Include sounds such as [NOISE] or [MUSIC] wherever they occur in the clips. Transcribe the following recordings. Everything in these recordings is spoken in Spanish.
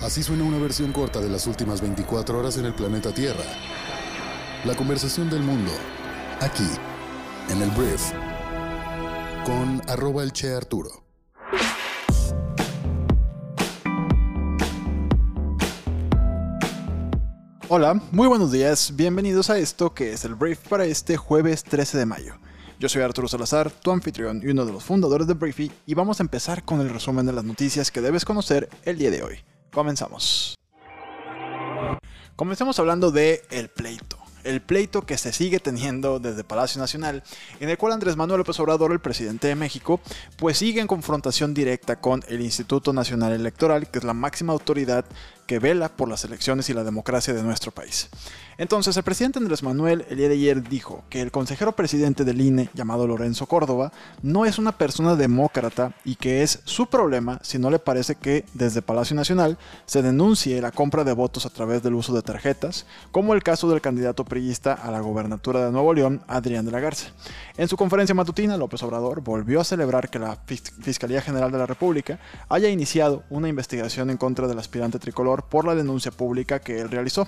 Así suena una versión corta de las últimas 24 horas en el planeta Tierra. La conversación del mundo, aquí, en el Brief, con arroba el Che Arturo. Hola, muy buenos días, bienvenidos a esto que es el Brief para este jueves 13 de mayo. Yo soy Arturo Salazar, tu anfitrión y uno de los fundadores de Briefy, y vamos a empezar con el resumen de las noticias que debes conocer el día de hoy. Comenzamos. Comencemos hablando de el pleito el pleito que se sigue teniendo desde Palacio Nacional, en el cual Andrés Manuel López Obrador, el presidente de México, pues sigue en confrontación directa con el Instituto Nacional Electoral, que es la máxima autoridad que vela por las elecciones y la democracia de nuestro país. Entonces, el presidente Andrés Manuel el día de ayer dijo que el consejero presidente del INE, llamado Lorenzo Córdoba, no es una persona demócrata y que es su problema si no le parece que desde Palacio Nacional se denuncie la compra de votos a través del uso de tarjetas, como el caso del candidato priista a la gobernatura de Nuevo León, Adrián de la Garza. En su conferencia matutina, López Obrador volvió a celebrar que la Fiscalía General de la República haya iniciado una investigación en contra del aspirante tricolor por la denuncia pública que él realizó.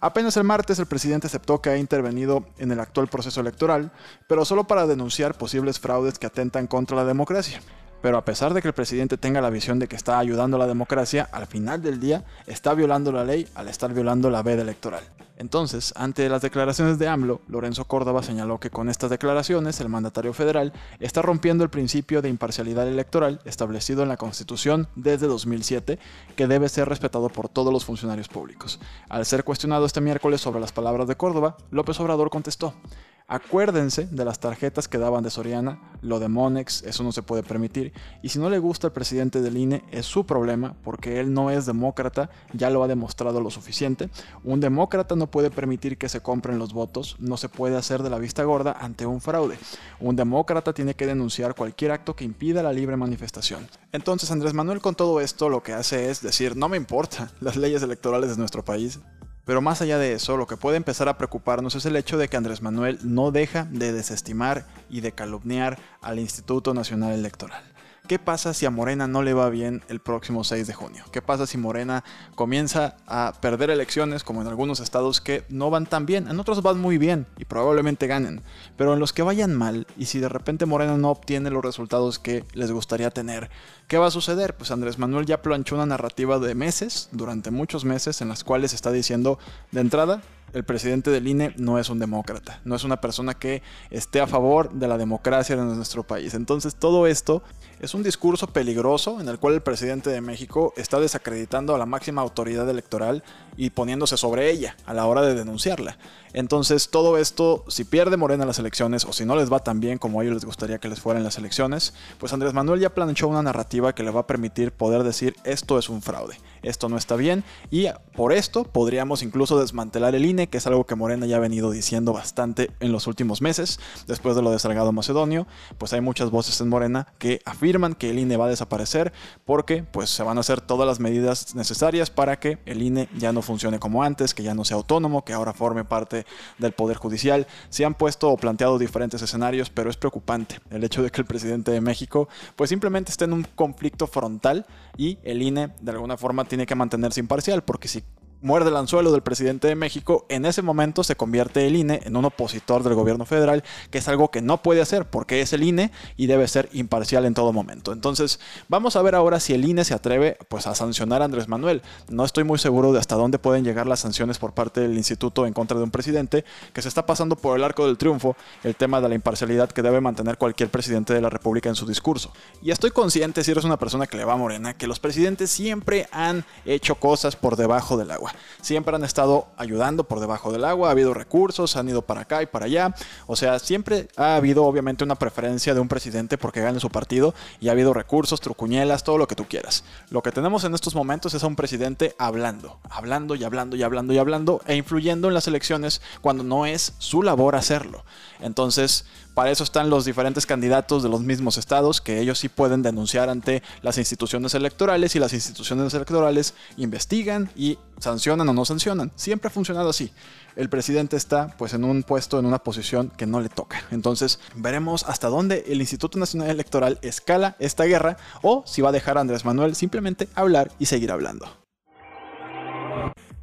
Apenas el martes el presidente aceptó que ha intervenido en el actual proceso electoral, pero solo para denunciar posibles fraudes que atentan contra la democracia. Pero a pesar de que el presidente tenga la visión de que está ayudando a la democracia, al final del día está violando la ley al estar violando la veda electoral. Entonces, ante las declaraciones de AMLO, Lorenzo Córdoba señaló que con estas declaraciones el mandatario federal está rompiendo el principio de imparcialidad electoral establecido en la Constitución desde 2007, que debe ser respetado por todos los funcionarios públicos. Al ser cuestionado este miércoles sobre las palabras de Córdoba, López Obrador contestó, Acuérdense de las tarjetas que daban de Soriana, lo de Monex, eso no se puede permitir. Y si no le gusta al presidente del INE, es su problema, porque él no es demócrata, ya lo ha demostrado lo suficiente. Un demócrata no puede permitir que se compren los votos, no se puede hacer de la vista gorda ante un fraude. Un demócrata tiene que denunciar cualquier acto que impida la libre manifestación. Entonces Andrés Manuel con todo esto lo que hace es decir, no me importa las leyes electorales de nuestro país, pero más allá de eso, lo que puede empezar a preocuparnos es el hecho de que Andrés Manuel no deja de desestimar y de calumniar al Instituto Nacional Electoral. ¿Qué pasa si a Morena no le va bien el próximo 6 de junio? ¿Qué pasa si Morena comienza a perder elecciones como en algunos estados que no van tan bien? En otros van muy bien y probablemente ganen. Pero en los que vayan mal y si de repente Morena no obtiene los resultados que les gustaría tener, ¿qué va a suceder? Pues Andrés Manuel ya planchó una narrativa de meses, durante muchos meses, en las cuales está diciendo de entrada, el presidente del INE no es un demócrata, no es una persona que esté a favor de la democracia de nuestro país. Entonces todo esto es un discurso peligroso en el cual el presidente de México está desacreditando a la máxima autoridad electoral y poniéndose sobre ella a la hora de denunciarla. Entonces todo esto, si pierde Morena las elecciones o si no les va tan bien como a ellos les gustaría que les fueran las elecciones, pues Andrés Manuel ya planchó una narrativa que le va a permitir poder decir esto es un fraude, esto no está bien y por esto podríamos incluso desmantelar el INE, que es algo que Morena ya ha venido diciendo bastante en los últimos meses, después de lo de Salgado Macedonio, pues hay muchas voces en Morena que afirman que el INE va a desaparecer porque pues se van a hacer todas las medidas necesarias para que el INE ya no funcione como antes, que ya no sea autónomo, que ahora forme parte del Poder Judicial. Se han puesto o planteado diferentes escenarios, pero es preocupante el hecho de que el presidente de México pues simplemente esté en un conflicto frontal y el INE de alguna forma tiene que mantenerse imparcial, porque si muerde el anzuelo del presidente de México, en ese momento se convierte el INE en un opositor del gobierno federal, que es algo que no puede hacer porque es el INE y debe ser imparcial en todo momento. Entonces, vamos a ver ahora si el INE se atreve pues a sancionar a Andrés Manuel. No estoy muy seguro de hasta dónde pueden llegar las sanciones por parte del instituto en contra de un presidente que se está pasando por el arco del triunfo el tema de la imparcialidad que debe mantener cualquier presidente de la República en su discurso. Y estoy consciente, si eres una persona que le va Morena, que los presidentes siempre han hecho cosas por debajo del agua. Siempre han estado ayudando por debajo del agua, ha habido recursos, han ido para acá y para allá. O sea, siempre ha habido obviamente una preferencia de un presidente porque gane su partido y ha habido recursos, trucuñelas, todo lo que tú quieras. Lo que tenemos en estos momentos es a un presidente hablando, hablando y hablando y hablando y hablando e influyendo en las elecciones cuando no es su labor hacerlo. Entonces, para eso están los diferentes candidatos de los mismos estados, que ellos sí pueden denunciar ante las instituciones electorales y las instituciones electorales investigan y sancionan o no sancionan. Siempre ha funcionado así. El presidente está pues en un puesto, en una posición que no le toca. Entonces veremos hasta dónde el Instituto Nacional Electoral escala esta guerra o si va a dejar a Andrés Manuel simplemente hablar y seguir hablando.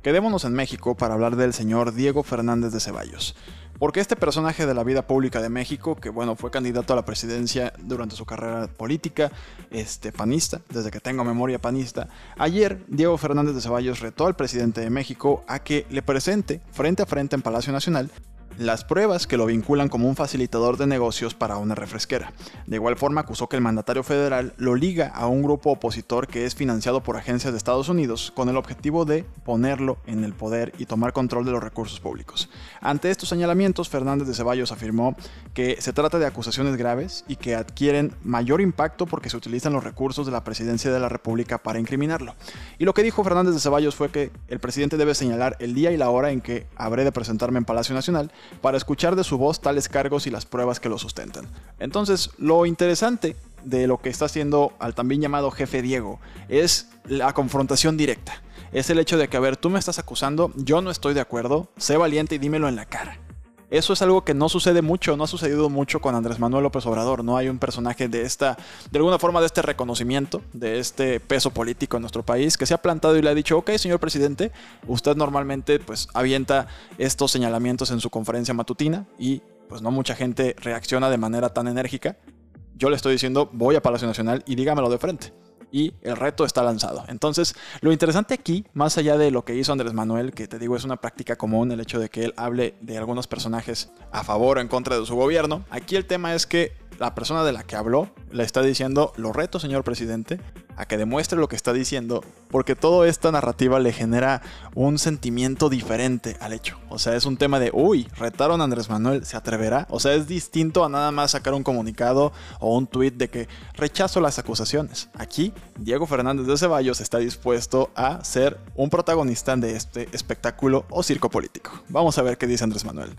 Quedémonos en México para hablar del señor Diego Fernández de Ceballos. Porque este personaje de la vida pública de México, que bueno, fue candidato a la presidencia durante su carrera política, este, panista, desde que tengo memoria panista, ayer Diego Fernández de Ceballos retó al presidente de México a que le presente frente a frente en Palacio Nacional las pruebas que lo vinculan como un facilitador de negocios para una refresquera. De igual forma acusó que el mandatario federal lo liga a un grupo opositor que es financiado por agencias de Estados Unidos con el objetivo de ponerlo en el poder y tomar control de los recursos públicos. Ante estos señalamientos, Fernández de Ceballos afirmó que se trata de acusaciones graves y que adquieren mayor impacto porque se utilizan los recursos de la presidencia de la República para incriminarlo. Y lo que dijo Fernández de Ceballos fue que el presidente debe señalar el día y la hora en que habré de presentarme en Palacio Nacional para escuchar de su voz tales cargos y las pruebas que lo sustentan. Entonces, lo interesante de lo que está haciendo al también llamado jefe Diego es la confrontación directa. Es el hecho de que, a ver, tú me estás acusando, yo no estoy de acuerdo, sé valiente y dímelo en la cara. Eso es algo que no sucede mucho, no ha sucedido mucho con Andrés Manuel López Obrador. No hay un personaje de esta, de alguna forma, de este reconocimiento, de este peso político en nuestro país, que se ha plantado y le ha dicho, ok, señor presidente, usted normalmente pues avienta estos señalamientos en su conferencia matutina y pues no mucha gente reacciona de manera tan enérgica. Yo le estoy diciendo, voy a Palacio Nacional y dígamelo de frente y el reto está lanzado. Entonces, lo interesante aquí, más allá de lo que hizo Andrés Manuel, que te digo es una práctica común, el hecho de que él hable de algunos personajes a favor o en contra de su gobierno, aquí el tema es que la persona de la que habló le está diciendo, lo reto, señor presidente, a que demuestre lo que está diciendo, porque toda esta narrativa le genera un sentimiento diferente al hecho. O sea, es un tema de, uy, retaron a Andrés Manuel, ¿se atreverá? O sea, es distinto a nada más sacar un comunicado o un tuit de que rechazo las acusaciones. Aquí, Diego Fernández de Ceballos está dispuesto a ser un protagonista de este espectáculo o circo político. Vamos a ver qué dice Andrés Manuel.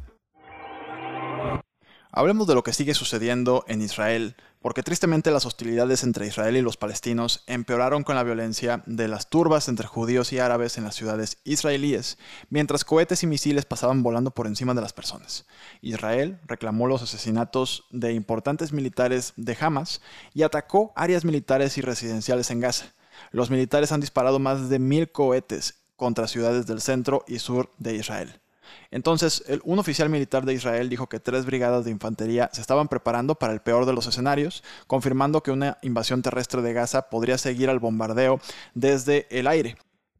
Hablemos de lo que sigue sucediendo en Israel, porque tristemente las hostilidades entre Israel y los palestinos empeoraron con la violencia de las turbas entre judíos y árabes en las ciudades israelíes, mientras cohetes y misiles pasaban volando por encima de las personas. Israel reclamó los asesinatos de importantes militares de Hamas y atacó áreas militares y residenciales en Gaza. Los militares han disparado más de mil cohetes contra ciudades del centro y sur de Israel. Entonces, un oficial militar de Israel dijo que tres brigadas de infantería se estaban preparando para el peor de los escenarios, confirmando que una invasión terrestre de Gaza podría seguir al bombardeo desde el aire.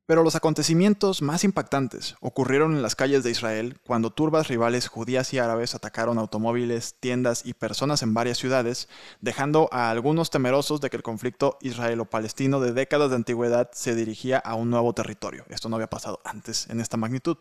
Pero los acontecimientos más impactantes ocurrieron en las calles de Israel cuando turbas rivales judías y árabes atacaron automóviles, tiendas y personas en varias ciudades, dejando a algunos temerosos de que el conflicto israelo-palestino de décadas de antigüedad se dirigía a un nuevo territorio. Esto no había pasado antes en esta magnitud.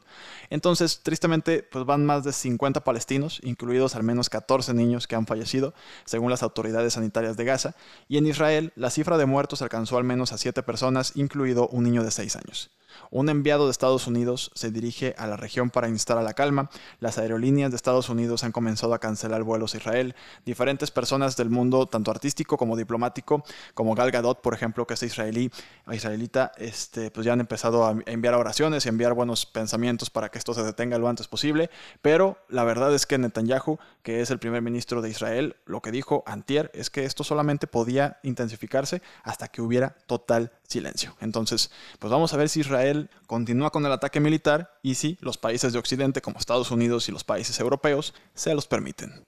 Entonces, tristemente, pues van más de 50 palestinos, incluidos al menos 14 niños que han fallecido, según las autoridades sanitarias de Gaza, y en Israel la cifra de muertos alcanzó al menos a 7 personas, incluido un niño de 6 años. years Un enviado de Estados Unidos se dirige a la región para instar a la calma. Las aerolíneas de Estados Unidos han comenzado a cancelar vuelos a Israel. Diferentes personas del mundo, tanto artístico como diplomático, como Gal Gadot, por ejemplo, que es israelí, israelita, este, pues ya han empezado a enviar oraciones y enviar buenos pensamientos para que esto se detenga lo antes posible. Pero la verdad es que Netanyahu, que es el primer ministro de Israel, lo que dijo antier es que esto solamente podía intensificarse hasta que hubiera total silencio. Entonces, pues vamos a ver si Israel continúa con el ataque militar y si los países de Occidente como Estados Unidos y los países europeos se los permiten.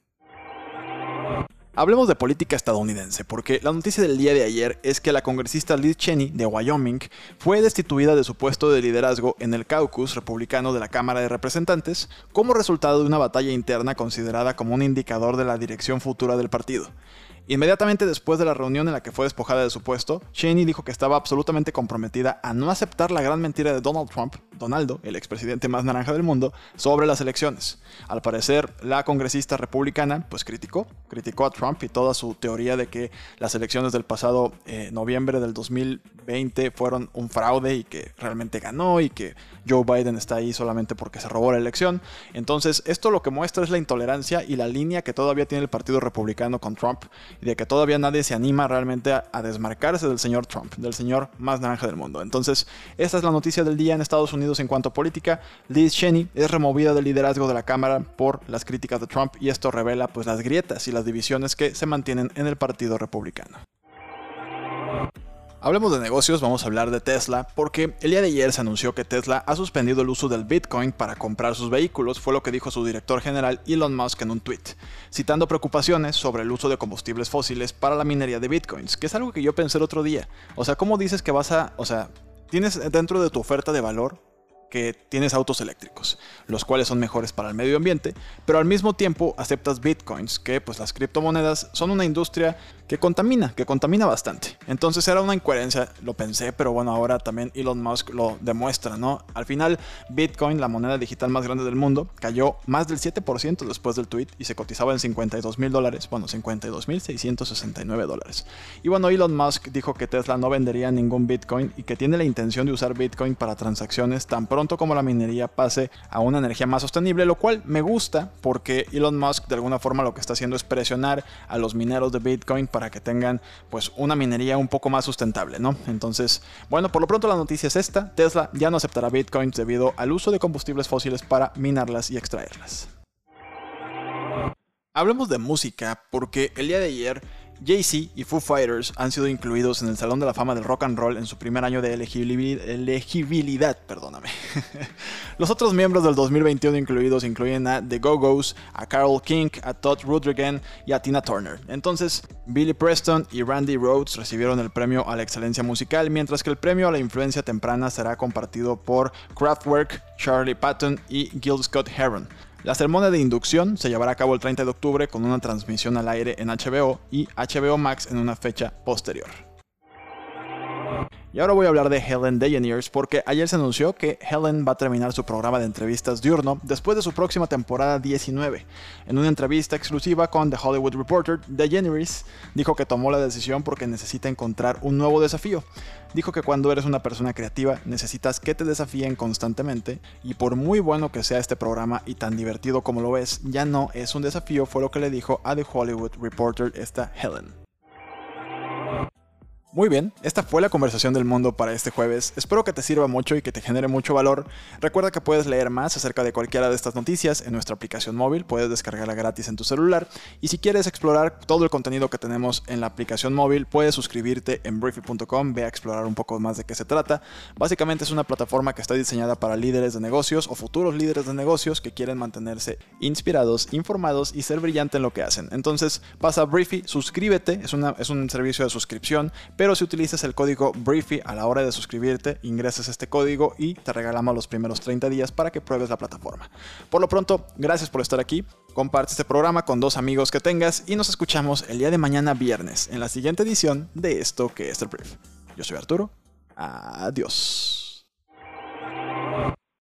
Hablemos de política estadounidense, porque la noticia del día de ayer es que la congresista Liz Cheney de Wyoming fue destituida de su puesto de liderazgo en el caucus republicano de la Cámara de Representantes como resultado de una batalla interna considerada como un indicador de la dirección futura del partido. Inmediatamente después de la reunión en la que fue despojada de su puesto, Cheney dijo que estaba absolutamente comprometida a no aceptar la gran mentira de Donald Trump, Donaldo, el expresidente más naranja del mundo, sobre las elecciones. Al parecer, la congresista republicana pues criticó, criticó a Trump y toda su teoría de que las elecciones del pasado eh, noviembre del 2020 fueron un fraude y que realmente ganó y que Joe Biden está ahí solamente porque se robó la elección. Entonces, esto lo que muestra es la intolerancia y la línea que todavía tiene el Partido Republicano con Trump y de que todavía nadie se anima realmente a, desmarcarse del señor Trump, del señor más naranja del mundo. Entonces, esta es la noticia del día en Estados Unidos en cuanto a política. Liz Cheney es removida del liderazgo de la Cámara por las críticas de Trump y esto revela pues las grietas y las divisiones que se mantienen en el Partido Republicano. Hablemos de negocios, vamos a hablar de Tesla, porque el día de ayer se anunció que Tesla ha suspendido el uso del Bitcoin para comprar sus vehículos, fue lo que dijo su director general Elon Musk en un tweet, citando preocupaciones sobre el uso de combustibles fósiles para la minería de Bitcoins, que es algo que yo pensé el otro día. O sea, ¿cómo dices que vas a, o sea, tienes dentro de tu oferta de valor que tienes autos eléctricos, los cuales son mejores para el medio ambiente, pero al mismo tiempo aceptas bitcoins, que pues las criptomonedas son una industria que contamina, que contamina bastante. Entonces era una incoherencia, lo pensé, pero bueno, ahora también Elon Musk lo demuestra, ¿no? Al final, Bitcoin, la moneda digital más grande del mundo, cayó más del 7% después del tweet y se cotizaba en 52 mil dólares, bueno, 52 mil 669 dólares. Y bueno, Elon Musk dijo que Tesla no vendería ningún Bitcoin y que tiene la intención de usar Bitcoin para transacciones tan pronto como la minería pase a una energía más sostenible, lo cual me gusta porque Elon Musk de alguna forma lo que está haciendo es presionar a los mineros de Bitcoin para que tengan pues una minería un poco más sustentable, ¿no? Entonces, bueno, por lo pronto la noticia es esta, Tesla ya no aceptará bitcoins debido al uso de combustibles fósiles para minarlas y extraerlas. Hablemos de música porque el día de ayer Jay-Z y Foo Fighters han sido incluidos en el Salón de la Fama del Rock and Roll en su primer año de elegibilidad. perdóname. [LAUGHS] Los otros miembros del 2021 incluidos incluyen a The Go-Go's, a Carol King, a Todd Rundgren y a Tina Turner. Entonces, Billy Preston y Randy Rhodes recibieron el premio a la excelencia musical, mientras que el premio a la influencia temprana será compartido por Kraftwerk, Charlie Patton y Gil Scott Heron. La ceremonia de inducción se llevará a cabo el 30 de octubre con una transmisión al aire en HBO y HBO Max en una fecha posterior. Y ahora voy a hablar de Helen DeGeneres porque ayer se anunció que Helen va a terminar su programa de entrevistas diurno después de su próxima temporada 19. En una entrevista exclusiva con The Hollywood Reporter, DeGeneres dijo que tomó la decisión porque necesita encontrar un nuevo desafío. Dijo que cuando eres una persona creativa necesitas que te desafíen constantemente y por muy bueno que sea este programa y tan divertido como lo es, ya no es un desafío, fue lo que le dijo a The Hollywood Reporter esta Helen. Muy bien, esta fue la conversación del mundo para este jueves. Espero que te sirva mucho y que te genere mucho valor. Recuerda que puedes leer más acerca de cualquiera de estas noticias en nuestra aplicación móvil, puedes descargarla gratis en tu celular. Y si quieres explorar todo el contenido que tenemos en la aplicación móvil, puedes suscribirte en briefy.com, ve a explorar un poco más de qué se trata. Básicamente es una plataforma que está diseñada para líderes de negocios o futuros líderes de negocios que quieren mantenerse inspirados, informados y ser brillante en lo que hacen. Entonces pasa a Briefy, suscríbete, es, una, es un servicio de suscripción pero si utilizas el código Briefy a la hora de suscribirte, ingresas este código y te regalamos los primeros 30 días para que pruebes la plataforma. Por lo pronto, gracias por estar aquí. Comparte este programa con dos amigos que tengas y nos escuchamos el día de mañana viernes en la siguiente edición de esto que es el Brief. Yo soy Arturo. Adiós.